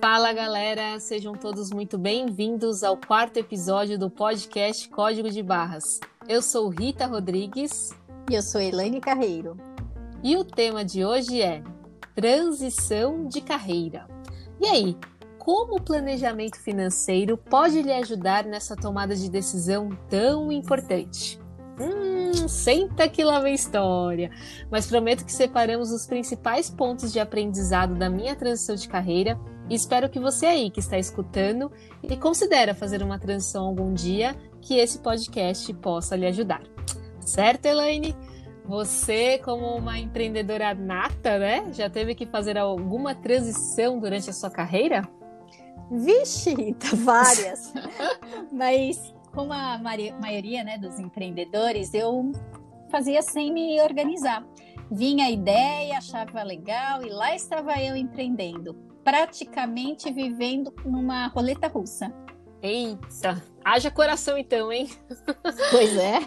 Fala galera, sejam todos muito bem-vindos ao quarto episódio do podcast Código de Barras. Eu sou Rita Rodrigues. E eu sou Elaine Carreiro. E o tema de hoje é transição de carreira. E aí, como o planejamento financeiro pode lhe ajudar nessa tomada de decisão tão importante? Hum, senta que lá vem história. Mas prometo que separamos os principais pontos de aprendizado da minha transição de carreira e espero que você aí que está escutando e considera fazer uma transição algum dia, que esse podcast possa lhe ajudar. Certo, Elaine? Você, como uma empreendedora nata, né? Já teve que fazer alguma transição durante a sua carreira? Vixe, várias. Mas como a maioria né, dos empreendedores, eu fazia sem me organizar. Vinha a ideia, achava legal e lá estava eu empreendendo, praticamente vivendo numa roleta russa. Eita, haja coração então, hein? Pois é.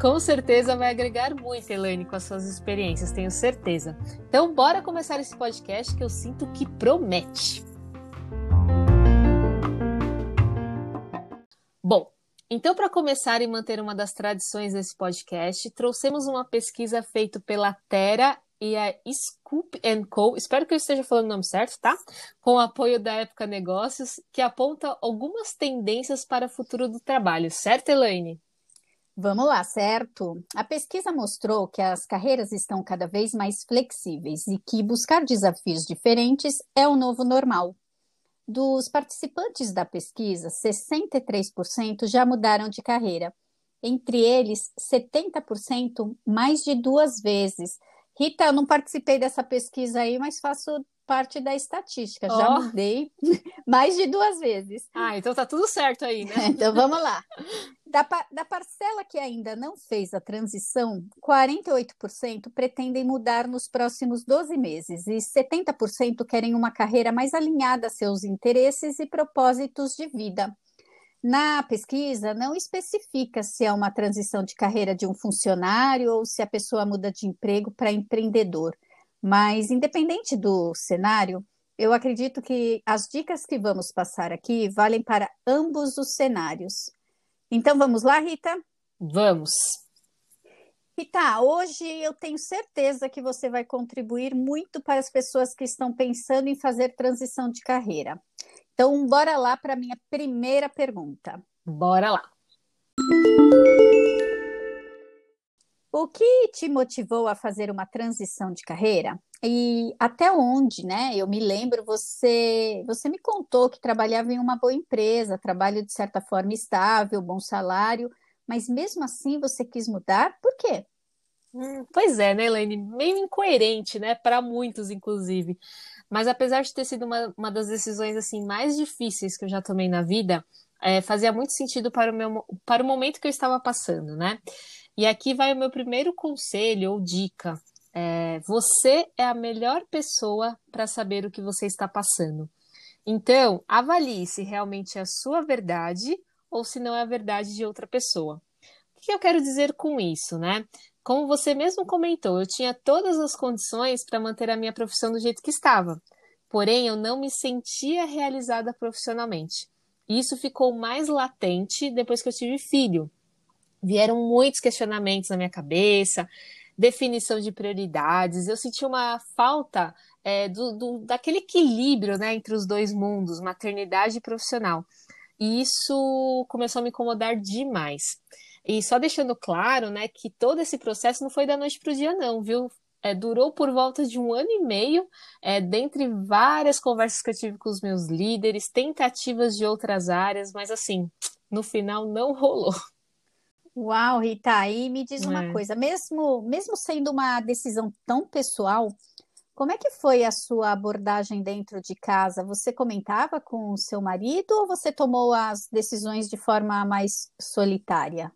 com certeza vai agregar muito, Elaine, com as suas experiências, tenho certeza. Então, bora começar esse podcast que eu sinto que promete. Bom, então, para começar e manter uma das tradições desse podcast, trouxemos uma pesquisa feita pela Terra e a Scoop Co. Espero que eu esteja falando o nome certo, tá? Com o apoio da Época Negócios, que aponta algumas tendências para o futuro do trabalho, certo, Elaine? Vamos lá, certo? A pesquisa mostrou que as carreiras estão cada vez mais flexíveis e que buscar desafios diferentes é o novo normal. Dos participantes da pesquisa, 63% já mudaram de carreira. Entre eles, 70% mais de duas vezes. Rita, eu não participei dessa pesquisa aí, mas faço parte da estatística. Já oh. mudei mais de duas vezes. Ah, então tá tudo certo aí, né? então vamos lá. Da, da parcela que ainda não fez a transição, 48% pretendem mudar nos próximos 12 meses e 70% querem uma carreira mais alinhada a seus interesses e propósitos de vida. Na pesquisa, não especifica se é uma transição de carreira de um funcionário ou se a pessoa muda de emprego para empreendedor. Mas, independente do cenário, eu acredito que as dicas que vamos passar aqui valem para ambos os cenários. Então vamos lá, Rita? Vamos. Rita, hoje eu tenho certeza que você vai contribuir muito para as pessoas que estão pensando em fazer transição de carreira. Então, bora lá para a minha primeira pergunta. Bora lá. O que te motivou a fazer uma transição de carreira? E até onde, né? Eu me lembro, você, você me contou que trabalhava em uma boa empresa, trabalho de certa forma estável, bom salário, mas mesmo assim você quis mudar? Por quê? Hum, pois é, né, Elaine? Meio incoerente, né? Para muitos, inclusive. Mas apesar de ter sido uma, uma das decisões assim mais difíceis que eu já tomei na vida, é, fazia muito sentido para o, meu, para o momento que eu estava passando, né? E aqui vai o meu primeiro conselho ou dica é, você é a melhor pessoa para saber o que você está passando. Então, avalie se realmente é a sua verdade ou se não é a verdade de outra pessoa. O que eu quero dizer com isso, né? Como você mesmo comentou, eu tinha todas as condições para manter a minha profissão do jeito que estava. Porém, eu não me sentia realizada profissionalmente. Isso ficou mais latente depois que eu tive filho. Vieram muitos questionamentos na minha cabeça, definição de prioridades. Eu senti uma falta é, do, do, daquele equilíbrio né, entre os dois mundos, maternidade e profissional. E isso começou a me incomodar demais. E só deixando claro, né, que todo esse processo não foi da noite para o dia, não, viu? É, durou por volta de um ano e meio, é, dentre várias conversas que eu tive com os meus líderes, tentativas de outras áreas, mas assim, no final não rolou. Uau, Rita, e me diz uma é. coisa, mesmo, mesmo sendo uma decisão tão pessoal, como é que foi a sua abordagem dentro de casa? Você comentava com o seu marido ou você tomou as decisões de forma mais solitária?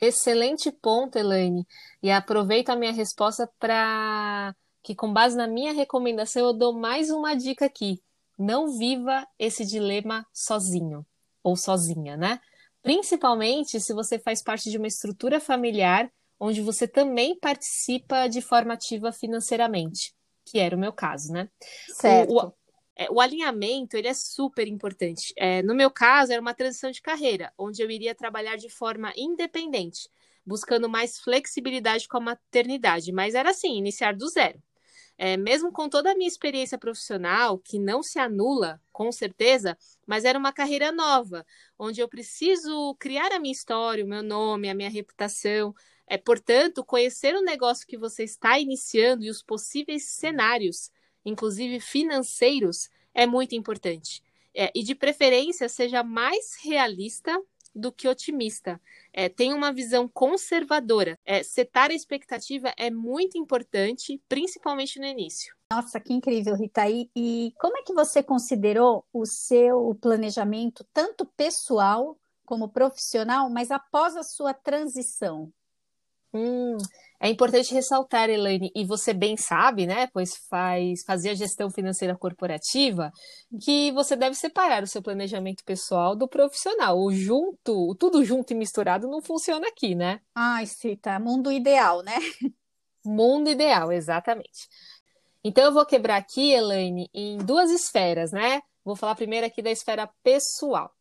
Excelente ponto, Elaine. E aproveito a minha resposta para que, com base na minha recomendação, eu dou mais uma dica aqui. Não viva esse dilema sozinho ou sozinha, né? Principalmente se você faz parte de uma estrutura familiar onde você também participa de forma ativa financeiramente, que era o meu caso, né? Certo. O, o, é, o alinhamento ele é super importante. É, no meu caso, era uma transição de carreira, onde eu iria trabalhar de forma independente, buscando mais flexibilidade com a maternidade, mas era assim, iniciar do zero. É, mesmo com toda a minha experiência profissional, que não se anula, com certeza, mas era uma carreira nova, onde eu preciso criar a minha história, o meu nome, a minha reputação. É, portanto, conhecer o negócio que você está iniciando e os possíveis cenários, inclusive financeiros, é muito importante. É, e de preferência, seja mais realista do que otimista. É, tem uma visão conservadora. É, setar a expectativa é muito importante, principalmente no início. Nossa, que incrível, Rita. E, e como é que você considerou o seu planejamento, tanto pessoal como profissional, mas após a sua transição? Hum, é importante ressaltar, Elaine, e você bem sabe, né, pois faz fazia gestão financeira corporativa, que você deve separar o seu planejamento pessoal do profissional. O junto, tudo junto e misturado não funciona aqui, né? Ai, Cita, mundo ideal, né? Mundo ideal, exatamente. Então eu vou quebrar aqui, Elaine, em duas esferas, né? Vou falar primeiro aqui da esfera pessoal.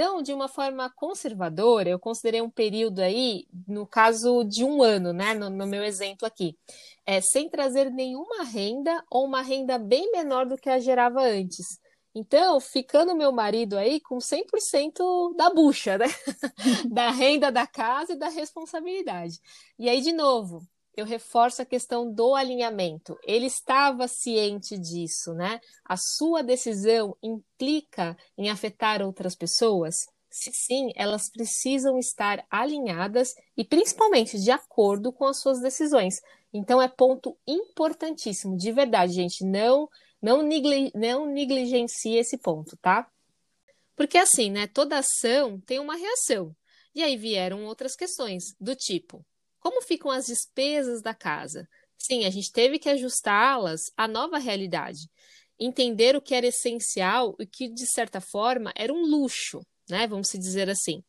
Então, de uma forma conservadora, eu considerei um período aí, no caso de um ano, né, no, no meu exemplo aqui, é, sem trazer nenhuma renda ou uma renda bem menor do que a gerava antes. Então, ficando meu marido aí com 100% da bucha, né? da renda da casa e da responsabilidade. E aí, de novo, eu reforço a questão do alinhamento. Ele estava ciente disso, né? A sua decisão implica em afetar outras pessoas? Se sim, elas precisam estar alinhadas e principalmente de acordo com as suas decisões. Então é ponto importantíssimo, de verdade, gente, não não, negli não negligencie esse ponto, tá? Porque assim, né, toda ação tem uma reação. E aí vieram outras questões do tipo: como ficam as despesas da casa? Sim, a gente teve que ajustá-las à nova realidade. Entender o que era essencial e que, de certa forma, era um luxo, né? Vamos dizer assim.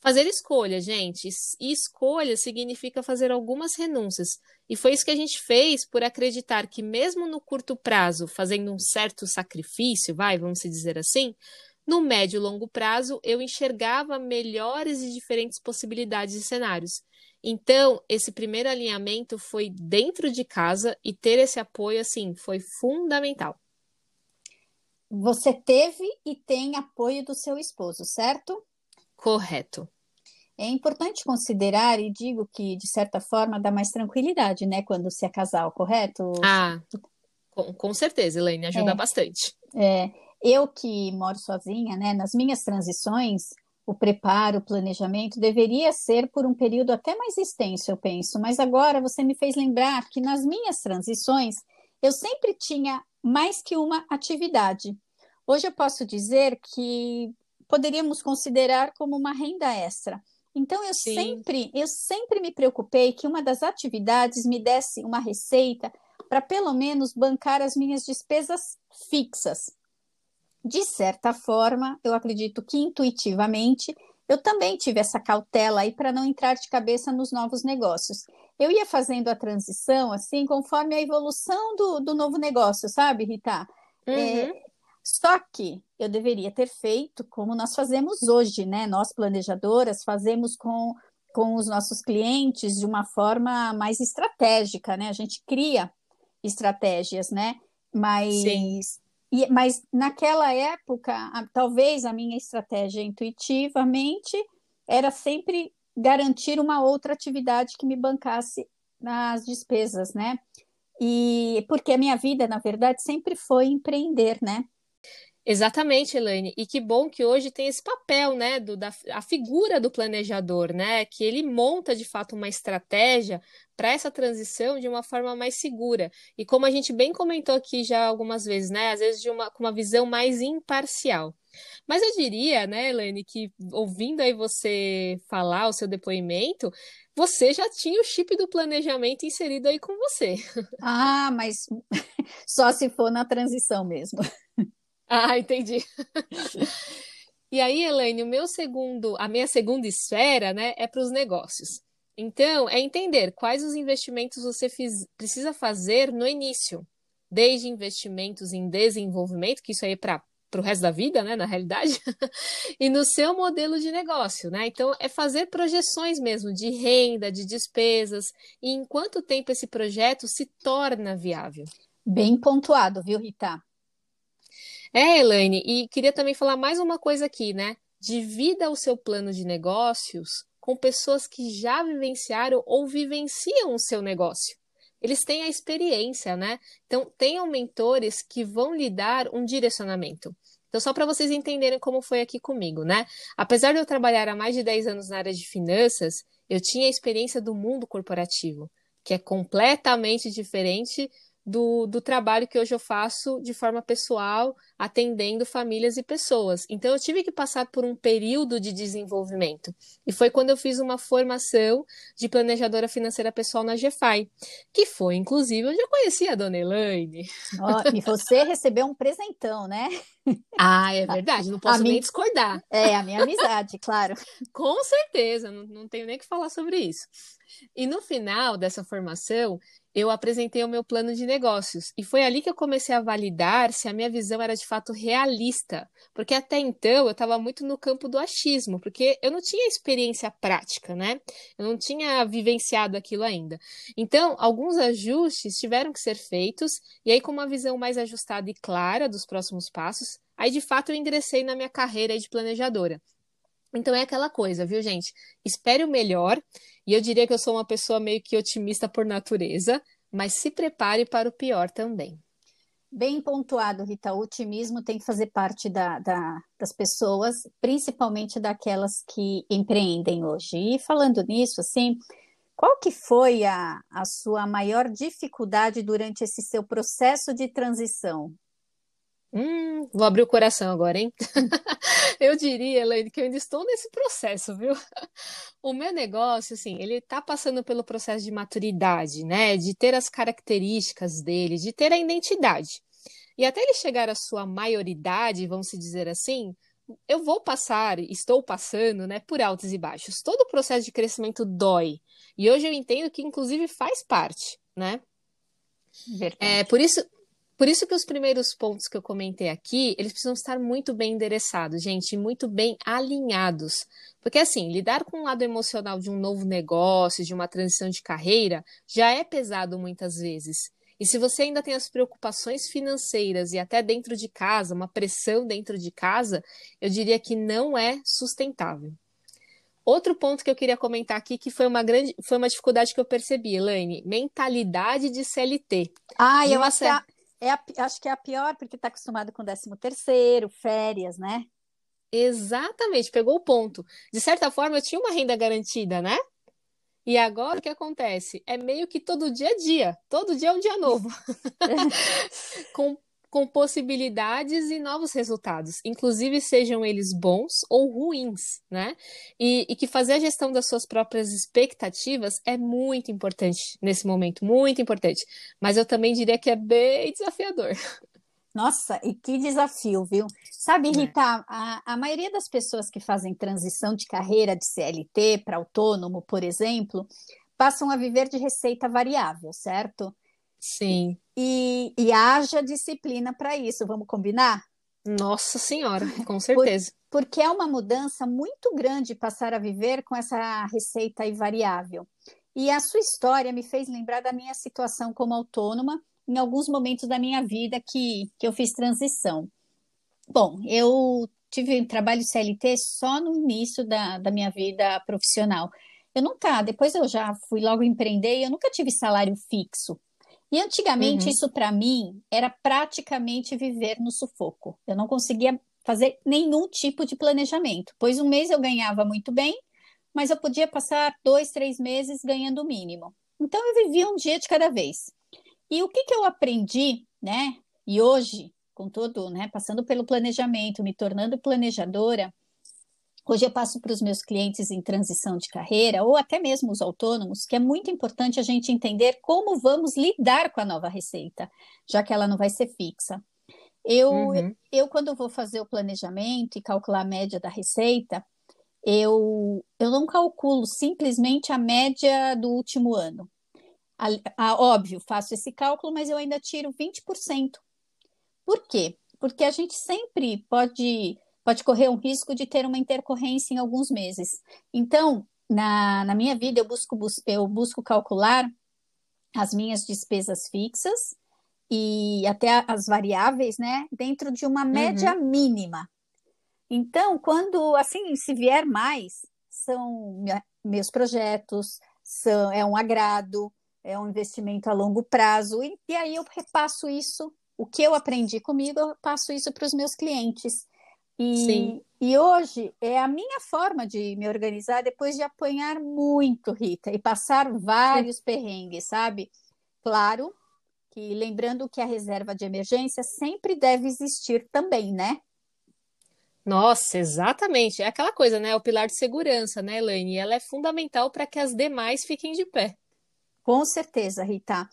Fazer escolha, gente. E escolha significa fazer algumas renúncias. E foi isso que a gente fez por acreditar que, mesmo no curto prazo, fazendo um certo sacrifício, vai, vamos dizer assim, no médio e longo prazo eu enxergava melhores e diferentes possibilidades e cenários. Então, esse primeiro alinhamento foi dentro de casa e ter esse apoio, assim, foi fundamental. Você teve e tem apoio do seu esposo, certo? Correto. É importante considerar, e digo que, de certa forma, dá mais tranquilidade, né, quando se é casal, correto? Ah, com, com certeza, Elaine, ajuda é, bastante. É, eu que moro sozinha, né, nas minhas transições, o preparo, o planejamento deveria ser por um período até mais extenso, eu penso. Mas agora você me fez lembrar que nas minhas transições eu sempre tinha mais que uma atividade. Hoje eu posso dizer que poderíamos considerar como uma renda extra. Então eu Sim. sempre, eu sempre me preocupei que uma das atividades me desse uma receita para pelo menos bancar as minhas despesas fixas de certa forma, eu acredito que intuitivamente, eu também tive essa cautela aí para não entrar de cabeça nos novos negócios. Eu ia fazendo a transição assim, conforme a evolução do, do novo negócio, sabe, Rita? É, uhum. É, só que eu deveria ter feito como nós fazemos hoje, né? Nós, planejadoras, fazemos com, com os nossos clientes de uma forma mais estratégica, né? A gente cria estratégias, né? Mas Sim. E, mas naquela época, a, talvez a minha estratégia intuitivamente era sempre garantir uma outra atividade que me bancasse nas despesas, né? E porque a minha vida, na verdade, sempre foi empreender, né? Exatamente, Elaine. E que bom que hoje tem esse papel, né, do, da a figura do planejador, né, que ele monta de fato uma estratégia para essa transição de uma forma mais segura. E como a gente bem comentou aqui já algumas vezes, né, às vezes de uma, com uma visão mais imparcial. Mas eu diria, né, Elaine, que ouvindo aí você falar o seu depoimento, você já tinha o chip do planejamento inserido aí com você. Ah, mas só se for na transição mesmo. Ah, entendi. E aí, Elaine, o meu segundo, a minha segunda esfera, né, é para os negócios. Então, é entender quais os investimentos você fiz, precisa fazer no início, desde investimentos em desenvolvimento, que isso aí é para para o resto da vida, né, na realidade, e no seu modelo de negócio, né? Então, é fazer projeções mesmo de renda, de despesas, e em quanto tempo esse projeto se torna viável. Bem pontuado, viu, Rita? É, Elaine, e queria também falar mais uma coisa aqui, né? Divida o seu plano de negócios com pessoas que já vivenciaram ou vivenciam o seu negócio. Eles têm a experiência, né? Então, tenham mentores que vão lhe dar um direcionamento. Então, só para vocês entenderem como foi aqui comigo, né? Apesar de eu trabalhar há mais de 10 anos na área de finanças, eu tinha a experiência do mundo corporativo, que é completamente diferente do, do trabalho que hoje eu faço de forma pessoal, atendendo famílias e pessoas. Então, eu tive que passar por um período de desenvolvimento. E foi quando eu fiz uma formação de planejadora financeira pessoal na GFI, que foi, inclusive, onde eu conheci a dona Elaine. Oh, e você recebeu um presentão, né? Ah, é verdade, não posso a nem minha... discordar. É, a minha amizade, claro. Com certeza, não, não tenho nem que falar sobre isso. E no final dessa formação, eu apresentei o meu plano de negócios. E foi ali que eu comecei a validar se a minha visão era de fato realista. Porque até então eu estava muito no campo do achismo, porque eu não tinha experiência prática, né? Eu não tinha vivenciado aquilo ainda. Então, alguns ajustes tiveram que ser feitos, e aí, com uma visão mais ajustada e clara dos próximos passos, aí de fato eu ingressei na minha carreira de planejadora. Então é aquela coisa, viu, gente? Espere o melhor, e eu diria que eu sou uma pessoa meio que otimista por natureza, mas se prepare para o pior também. Bem pontuado, Rita. O otimismo tem que fazer parte da, da, das pessoas, principalmente daquelas que empreendem hoje. E falando nisso, assim, qual que foi a, a sua maior dificuldade durante esse seu processo de transição? Hum, vou abrir o coração agora, hein? eu diria, Elaine, que eu ainda estou nesse processo, viu? O meu negócio, assim, ele está passando pelo processo de maturidade, né? De ter as características dele, de ter a identidade. E até ele chegar à sua maioridade, vamos dizer assim, eu vou passar, estou passando, né, por altos e baixos. Todo o processo de crescimento dói. E hoje eu entendo que, inclusive, faz parte, né? Verdade. É, por isso, por isso que os primeiros pontos que eu comentei aqui, eles precisam estar muito bem endereçados, gente, muito bem alinhados. Porque assim, lidar com o lado emocional de um novo negócio, de uma transição de carreira, já é pesado muitas vezes. E se você ainda tem as preocupações financeiras e até dentro de casa, uma pressão dentro de casa, eu diria que não é sustentável. Outro ponto que eu queria comentar aqui, que foi uma grande, foi uma dificuldade que eu percebi, Elaine, mentalidade de CLT. Ah, eu acho, que a, é a, acho que é a pior, porque está acostumado com 13 terceiro, férias, né? Exatamente, pegou o ponto. De certa forma, eu tinha uma renda garantida, né? E agora o que acontece? É meio que todo dia é dia, todo dia é um dia novo. com com possibilidades e novos resultados, inclusive sejam eles bons ou ruins, né? E, e, que fazer a gestão das suas próprias expectativas é muito importante nesse momento, muito importante. Mas eu também diria que é bem desafiador. Nossa, e que desafio, viu? Sabe, é. Rita, a, a maioria das pessoas que fazem transição de carreira de CLT para autônomo, por exemplo, passam a viver de receita variável, certo? Sim. E, e haja disciplina para isso, vamos combinar? Nossa Senhora, com certeza. Por, porque é uma mudança muito grande passar a viver com essa receita variável. E a sua história me fez lembrar da minha situação como autônoma em alguns momentos da minha vida que, que eu fiz transição. Bom, eu tive um trabalho CLT só no início da, da minha vida profissional. Eu nunca, depois eu já fui logo empreender, eu nunca tive salário fixo. E antigamente uhum. isso para mim era praticamente viver no sufoco. Eu não conseguia fazer nenhum tipo de planejamento, pois um mês eu ganhava muito bem, mas eu podia passar dois, três meses ganhando o mínimo. Então eu vivia um dia de cada vez. E o que, que eu aprendi, né? E hoje, com todo, né, passando pelo planejamento, me tornando planejadora, Hoje eu passo para os meus clientes em transição de carreira, ou até mesmo os autônomos, que é muito importante a gente entender como vamos lidar com a nova receita, já que ela não vai ser fixa. Eu, uhum. eu quando vou fazer o planejamento e calcular a média da receita, eu, eu não calculo simplesmente a média do último ano. A, a, óbvio, faço esse cálculo, mas eu ainda tiro 20%. Por quê? Porque a gente sempre pode, pode correr um risco de ter uma intercorrência em alguns meses. Então, na, na minha vida, eu busco, eu busco calcular as minhas despesas fixas e até as variáveis, né, dentro de uma média uhum. mínima. Então, quando assim se vier mais, são meus projetos, são, é um agrado, é um investimento a longo prazo, e, e aí eu repasso isso, o que eu aprendi comigo, eu passo isso para os meus clientes. E, Sim. e hoje é a minha forma de me organizar depois de apanhar muito, Rita, e passar vários Sim. perrengues, sabe? Claro que lembrando que a reserva de emergência sempre deve existir também, né? Nossa, exatamente. É aquela coisa, né? O pilar de segurança, né, Elaine? Ela é fundamental para que as demais fiquem de pé. Com certeza, Rita.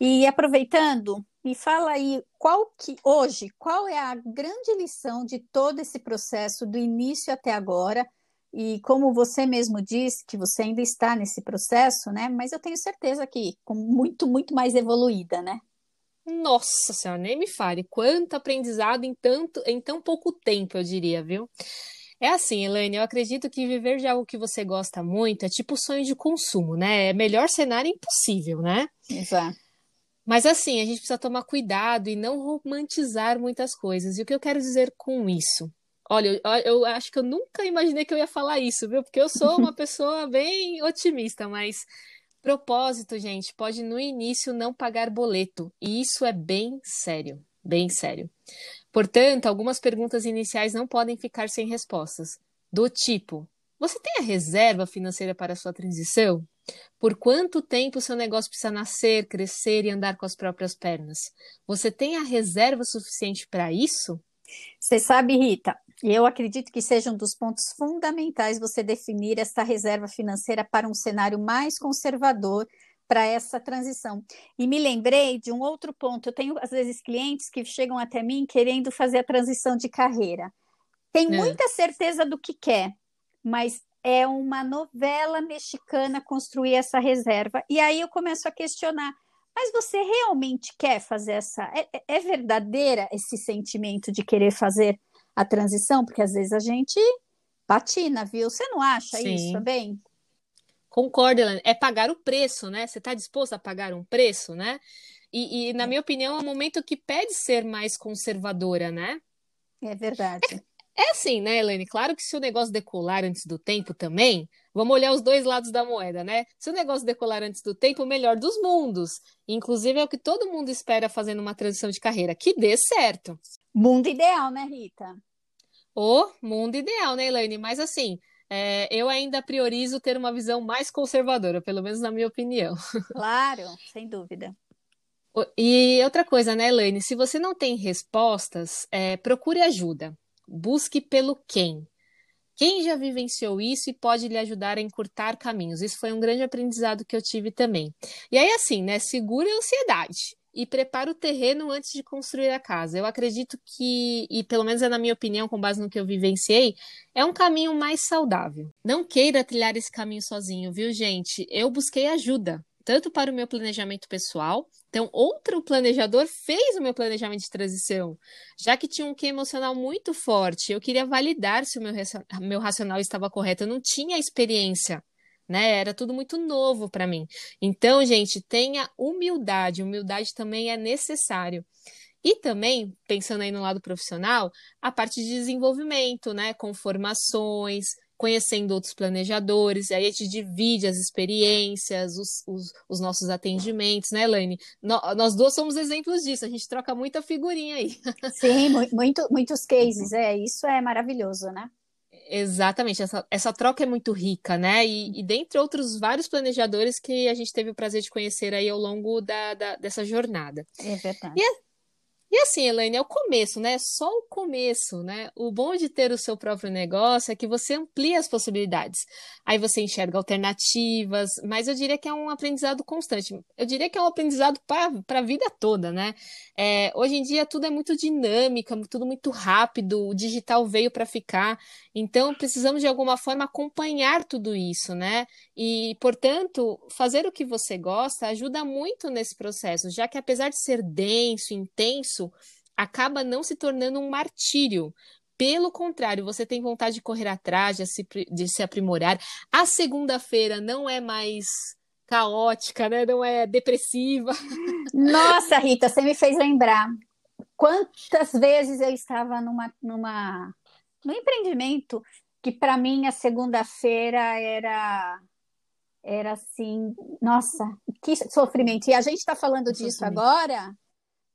E aproveitando, me fala aí qual que hoje, qual é a grande lição de todo esse processo do início até agora? E como você mesmo disse que você ainda está nesse processo, né? Mas eu tenho certeza que com muito, muito mais evoluída, né? Nossa senhora, nem me fale. Quanto aprendizado em, tanto, em tão pouco tempo, eu diria, viu? É assim, Elaine, eu acredito que viver de algo que você gosta muito é tipo sonho de consumo, né? É melhor cenário impossível, né? Exato. Mas assim, a gente precisa tomar cuidado e não romantizar muitas coisas. E o que eu quero dizer com isso? Olha, eu, eu acho que eu nunca imaginei que eu ia falar isso, viu? Porque eu sou uma pessoa bem otimista, mas propósito, gente, pode no início não pagar boleto. E isso é bem sério, bem sério. Portanto, algumas perguntas iniciais não podem ficar sem respostas. Do tipo: você tem a reserva financeira para a sua transição? Por quanto tempo seu negócio precisa nascer, crescer e andar com as próprias pernas? Você tem a reserva suficiente para isso? Você sabe, Rita, eu acredito que seja um dos pontos fundamentais você definir essa reserva financeira para um cenário mais conservador para essa transição. E me lembrei de um outro ponto. Eu tenho, às vezes, clientes que chegam até mim querendo fazer a transição de carreira. Tem é. muita certeza do que quer, mas é uma novela mexicana construir essa reserva. E aí eu começo a questionar. Mas você realmente quer fazer essa. É, é, é verdadeira esse sentimento de querer fazer a transição? Porque às vezes a gente patina, viu? Você não acha Sim. isso também? Concordo. É pagar o preço, né? Você está disposto a pagar um preço, né? E, e, na minha opinião, é um momento que pede ser mais conservadora, né? É verdade. É, assim, né, Helene? Claro que se o negócio decolar antes do tempo também, vamos olhar os dois lados da moeda, né? Se o negócio decolar antes do tempo, o melhor dos mundos. Inclusive, é o que todo mundo espera fazendo uma transição de carreira, que dê certo. Mundo ideal, né, Rita? O mundo ideal, né, Elaine? Mas assim, é, eu ainda priorizo ter uma visão mais conservadora, pelo menos na minha opinião. Claro, sem dúvida. E outra coisa, né, Elaine? Se você não tem respostas, é, procure ajuda. Busque pelo quem. Quem já vivenciou isso e pode lhe ajudar a encurtar caminhos? Isso foi um grande aprendizado que eu tive também. E aí, assim, né? Segure a ansiedade e prepara o terreno antes de construir a casa. Eu acredito que, e pelo menos é na minha opinião, com base no que eu vivenciei, é um caminho mais saudável. Não queira trilhar esse caminho sozinho, viu, gente? Eu busquei ajuda, tanto para o meu planejamento pessoal. Então, outro planejador fez o meu planejamento de transição, já que tinha um quê emocional muito forte. Eu queria validar se o meu, meu racional estava correto. Eu não tinha experiência né? Era tudo muito novo para mim. Então, gente, tenha humildade. Humildade também é necessário. E também, pensando aí no lado profissional, a parte de desenvolvimento, né? Com formações, conhecendo outros planejadores, aí a gente divide as experiências, os, os, os nossos atendimentos, né, Elaine? No, nós duas somos exemplos disso, a gente troca muita figurinha aí. Sim, muito, muitos cases, é, isso é maravilhoso, né? Exatamente, essa, essa troca é muito rica, né? E, e dentre outros vários planejadores que a gente teve o prazer de conhecer aí ao longo da, da dessa jornada. É verdade. E, E assim, Elaine, é o começo, né? Só o começo, né? O bom de ter o seu próprio negócio é que você amplia as possibilidades. Aí você enxerga alternativas, mas eu diria que é um aprendizado constante. Eu diria que é um aprendizado para a vida toda, né? É, hoje em dia tudo é muito dinâmico, tudo muito rápido, o digital veio para ficar. Então, precisamos de alguma forma acompanhar tudo isso, né? E, portanto, fazer o que você gosta ajuda muito nesse processo, já que apesar de ser denso, intenso, isso acaba não se tornando um martírio. Pelo contrário, você tem vontade de correr atrás, de se, de se aprimorar. A segunda-feira não é mais caótica, né? Não é depressiva. Nossa, Rita, você me fez lembrar quantas vezes eu estava numa, numa no empreendimento que para mim a segunda-feira era era assim, nossa, que sofrimento. E a gente está falando disso agora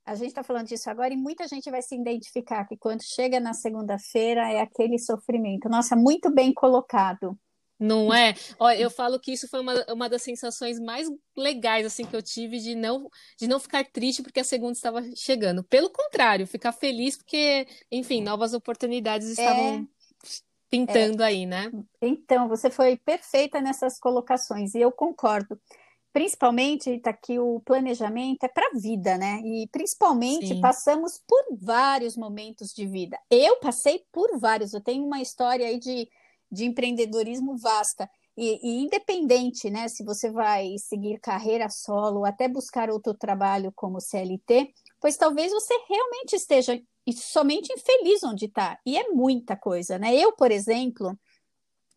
a gente está falando disso agora e muita gente vai se identificar que quando chega na segunda-feira é aquele sofrimento. Nossa, muito bem colocado. Não é? Olha, eu falo que isso foi uma, uma das sensações mais legais assim que eu tive de não de não ficar triste porque a segunda estava chegando. Pelo contrário, ficar feliz porque, enfim, novas oportunidades estavam é, pintando é. aí, né? Então, você foi perfeita nessas colocações e eu concordo principalmente, está aqui o planejamento é para a vida, né? E principalmente Sim. passamos por vários momentos de vida. Eu passei por vários, eu tenho uma história aí de, de empreendedorismo vasta. E, e, independente, né, se você vai seguir carreira solo, até buscar outro trabalho como CLT, pois talvez você realmente esteja somente infeliz onde está. E é muita coisa, né? Eu, por exemplo,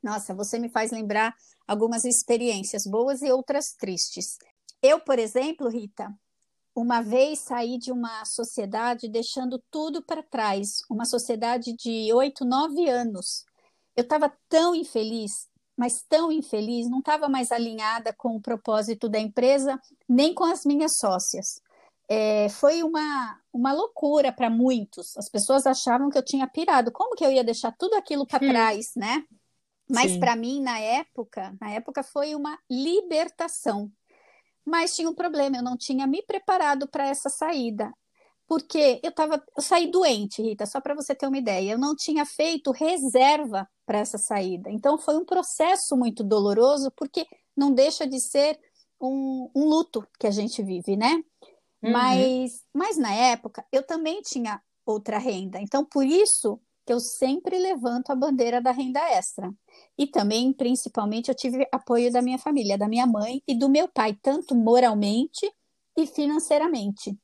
nossa, você me faz lembrar algumas experiências boas e outras tristes. Eu, por exemplo, Rita, uma vez saí de uma sociedade deixando tudo para trás, uma sociedade de oito, nove anos. Eu estava tão infeliz, mas tão infeliz, não estava mais alinhada com o propósito da empresa, nem com as minhas sócias. É, foi uma, uma loucura para muitos. As pessoas achavam que eu tinha pirado. Como que eu ia deixar tudo aquilo para hum. trás, né? Mas para mim, na época, na época foi uma libertação. Mas tinha um problema, eu não tinha me preparado para essa saída. Porque eu tava, eu saí doente, Rita, só para você ter uma ideia. Eu não tinha feito reserva para essa saída. Então foi um processo muito doloroso, porque não deixa de ser um, um luto que a gente vive, né? Uhum. Mas, mas na época eu também tinha outra renda. Então, por isso que eu sempre levanto a bandeira da renda extra. E também, principalmente, eu tive apoio da minha família, da minha mãe e do meu pai, tanto moralmente e financeiramente.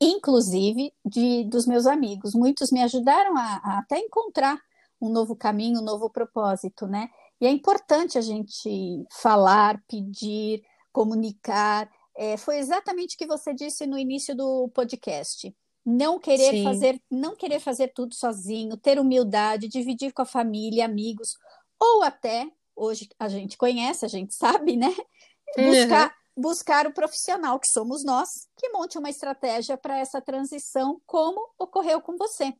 Inclusive de, dos meus amigos. Muitos me ajudaram a, a até encontrar um novo caminho, um novo propósito, né? E é importante a gente falar, pedir, comunicar. É, foi exatamente o que você disse no início do podcast não querer Sim. fazer, não querer fazer tudo sozinho, ter humildade, dividir com a família, amigos, ou até hoje a gente conhece, a gente sabe, né? Buscar uhum. buscar o profissional que somos nós, que monte uma estratégia para essa transição, como ocorreu com você.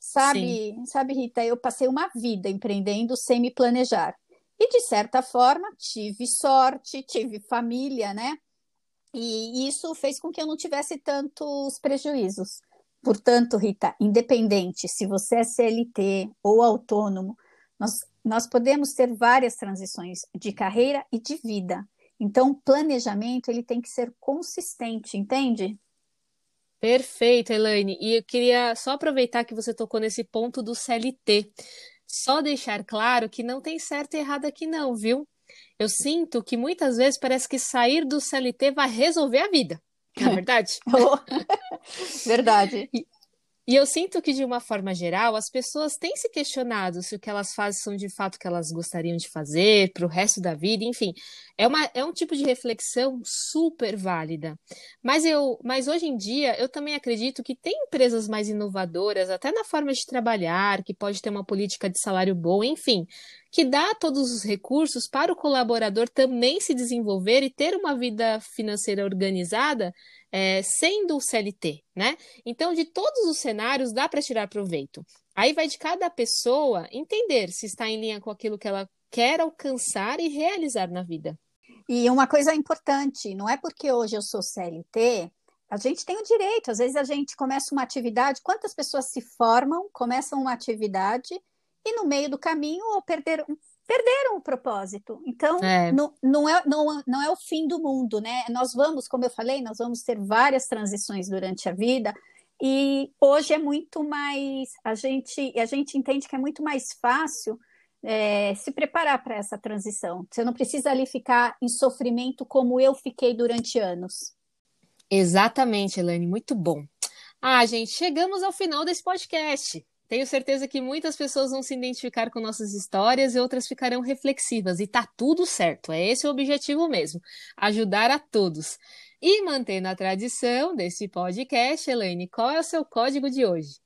Sabe, Sim. sabe, Rita, eu passei uma vida empreendendo sem me planejar. E de certa forma, tive sorte, tive família, né? E isso fez com que eu não tivesse tantos prejuízos. Portanto, Rita, independente se você é CLT ou autônomo, nós, nós podemos ter várias transições de carreira e de vida. Então, o planejamento ele tem que ser consistente, entende? Perfeito, Elaine. E eu queria só aproveitar que você tocou nesse ponto do CLT. Só deixar claro que não tem certo e errado aqui, não, viu? Eu sinto que muitas vezes parece que sair do CLT vai resolver a vida. Não é verdade? verdade. E, e eu sinto que, de uma forma geral, as pessoas têm se questionado se o que elas fazem são de fato o que elas gostariam de fazer para o resto da vida, enfim. É, uma, é um tipo de reflexão super válida. Mas, eu, mas hoje em dia, eu também acredito que tem empresas mais inovadoras, até na forma de trabalhar, que pode ter uma política de salário boa, enfim, que dá todos os recursos para o colaborador também se desenvolver e ter uma vida financeira organizada é, sendo o CLT, né? Então, de todos os cenários, dá para tirar proveito. Aí vai de cada pessoa entender se está em linha com aquilo que ela quer alcançar e realizar na vida. E uma coisa importante, não é porque hoje eu sou CLT A gente tem o direito, às vezes a gente começa uma atividade, quantas pessoas se formam, começam uma atividade e no meio do caminho ou perderam, perderam o propósito. Então, é. Não, não, é, não, não é o fim do mundo, né? Nós vamos, como eu falei, nós vamos ter várias transições durante a vida, e hoje é muito mais. A gente, a gente entende que é muito mais fácil é, se preparar para essa transição. Você não precisa ali ficar em sofrimento como eu fiquei durante anos. Exatamente, Elaine, muito bom. Ah, gente, chegamos ao final desse podcast. Tenho certeza que muitas pessoas vão se identificar com nossas histórias e outras ficarão reflexivas. E tá tudo certo, é esse o objetivo mesmo: ajudar a todos. E mantendo a tradição desse podcast, Elaine, qual é o seu código de hoje?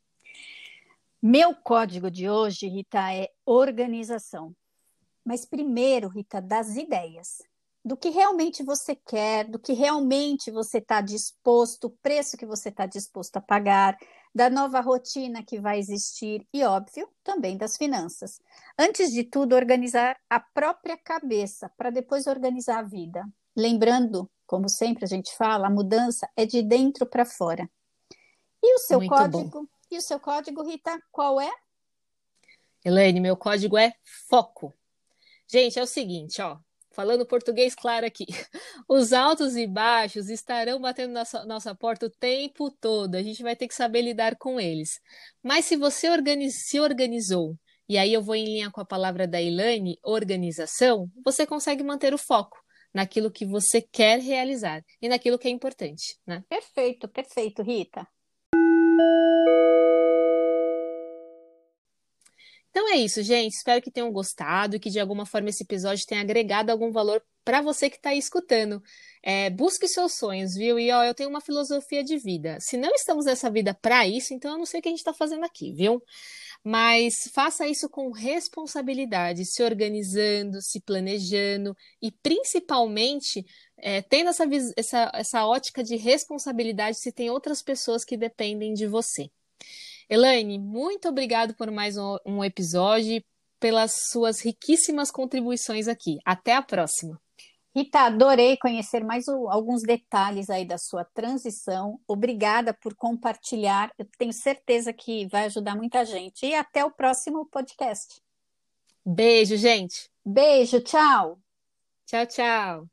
Meu código de hoje, Rita, é organização. Mas primeiro, Rita, das ideias. Do que realmente você quer, do que realmente você está disposto, o preço que você está disposto a pagar, da nova rotina que vai existir e, óbvio, também das finanças. Antes de tudo, organizar a própria cabeça para depois organizar a vida. Lembrando como sempre a gente fala, a mudança é de dentro para fora. E o seu Muito código? Bom. E o seu código, Rita, qual é? Elaine, meu código é foco. Gente, é o seguinte, ó, falando português claro aqui. Os altos e baixos estarão batendo na nossa porta o tempo todo. A gente vai ter que saber lidar com eles. Mas se você organiz, se organizou, e aí eu vou em linha com a palavra da Elaine, organização, você consegue manter o foco naquilo que você quer realizar e naquilo que é importante, né? Perfeito, perfeito, Rita. Então é isso, gente. Espero que tenham gostado e que de alguma forma esse episódio tenha agregado algum valor para você que está aí escutando. É, busque seus sonhos, viu? E ó, eu tenho uma filosofia de vida. Se não estamos nessa vida para isso, então eu não sei o que a gente está fazendo aqui, viu? mas faça isso com responsabilidade, se organizando, se planejando e principalmente é, tendo essa, essa, essa ótica de responsabilidade se tem outras pessoas que dependem de você. Elaine, muito obrigado por mais um, episódio, pelas suas riquíssimas contribuições aqui. Até a próxima. Rita, adorei conhecer mais alguns detalhes aí da sua transição. Obrigada por compartilhar. Eu tenho certeza que vai ajudar muita gente. E até o próximo podcast. Beijo, gente. Beijo, tchau. Tchau, tchau.